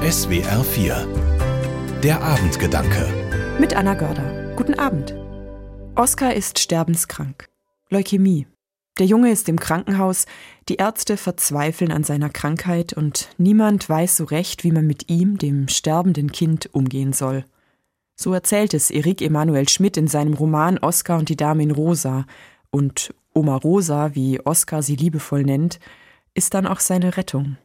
SWR 4 Der Abendgedanke Mit Anna Görder. Guten Abend. Oskar ist sterbenskrank. Leukämie. Der Junge ist im Krankenhaus, die Ärzte verzweifeln an seiner Krankheit und niemand weiß so recht, wie man mit ihm, dem sterbenden Kind, umgehen soll. So erzählt es Erik Emanuel Schmidt in seinem Roman Oskar und die Dame in Rosa. Und Oma Rosa, wie Oskar sie liebevoll nennt, ist dann auch seine Rettung.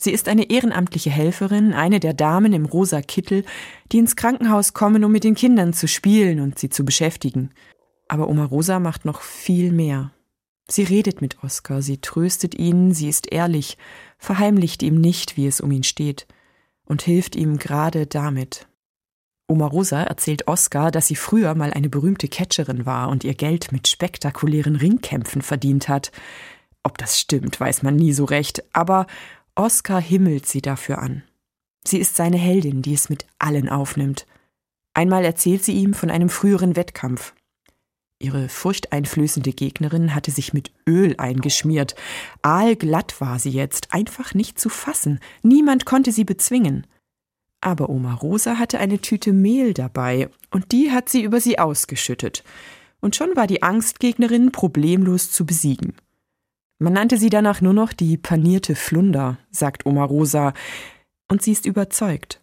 Sie ist eine ehrenamtliche Helferin, eine der Damen im rosa Kittel, die ins Krankenhaus kommen, um mit den Kindern zu spielen und sie zu beschäftigen. Aber Oma Rosa macht noch viel mehr. Sie redet mit Oskar, sie tröstet ihn, sie ist ehrlich, verheimlicht ihm nicht, wie es um ihn steht, und hilft ihm gerade damit. Oma Rosa erzählt Oskar, dass sie früher mal eine berühmte Catcherin war und ihr Geld mit spektakulären Ringkämpfen verdient hat. Ob das stimmt, weiß man nie so recht, aber Oskar himmelt sie dafür an. Sie ist seine Heldin, die es mit allen aufnimmt. Einmal erzählt sie ihm von einem früheren Wettkampf. Ihre furchteinflößende Gegnerin hatte sich mit Öl eingeschmiert. Aalglatt war sie jetzt, einfach nicht zu fassen. Niemand konnte sie bezwingen. Aber Oma Rosa hatte eine Tüte Mehl dabei, und die hat sie über sie ausgeschüttet. Und schon war die Angstgegnerin problemlos zu besiegen. Man nannte sie danach nur noch die panierte Flunder, sagt Oma Rosa, und sie ist überzeugt.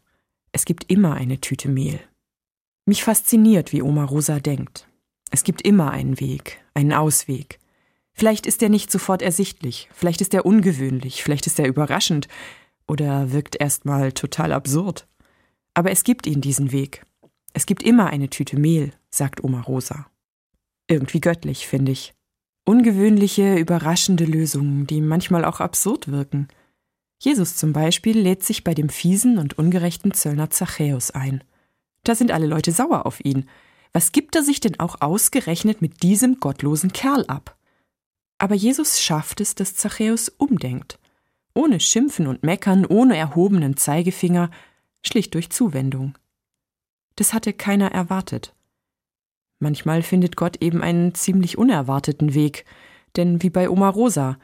Es gibt immer eine Tüte Mehl. Mich fasziniert, wie Oma Rosa denkt. Es gibt immer einen Weg, einen Ausweg. Vielleicht ist er nicht sofort ersichtlich, vielleicht ist er ungewöhnlich, vielleicht ist er überraschend oder wirkt erstmal total absurd. Aber es gibt ihn, diesen Weg. Es gibt immer eine Tüte Mehl, sagt Oma Rosa. Irgendwie göttlich, finde ich. Ungewöhnliche, überraschende Lösungen, die manchmal auch absurd wirken. Jesus zum Beispiel lädt sich bei dem fiesen und ungerechten Zöllner Zachäus ein. Da sind alle Leute sauer auf ihn. Was gibt er sich denn auch ausgerechnet mit diesem gottlosen Kerl ab? Aber Jesus schafft es, dass Zachäus umdenkt. Ohne Schimpfen und Meckern, ohne erhobenen Zeigefinger, schlicht durch Zuwendung. Das hatte keiner erwartet. Manchmal findet Gott eben einen ziemlich unerwarteten Weg, denn wie bei Oma Rosa,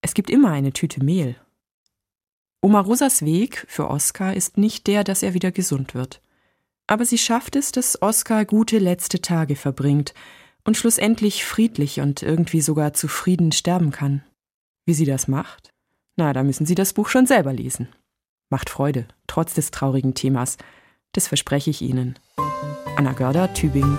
es gibt immer eine Tüte Mehl. Oma Rosas Weg für Oskar ist nicht der, dass er wieder gesund wird. Aber sie schafft es, dass Oskar gute letzte Tage verbringt und schlussendlich friedlich und irgendwie sogar zufrieden sterben kann. Wie sie das macht? Na, da müssen Sie das Buch schon selber lesen. Macht Freude, trotz des traurigen Themas. Das verspreche ich Ihnen. Anna Görder, Tübingen,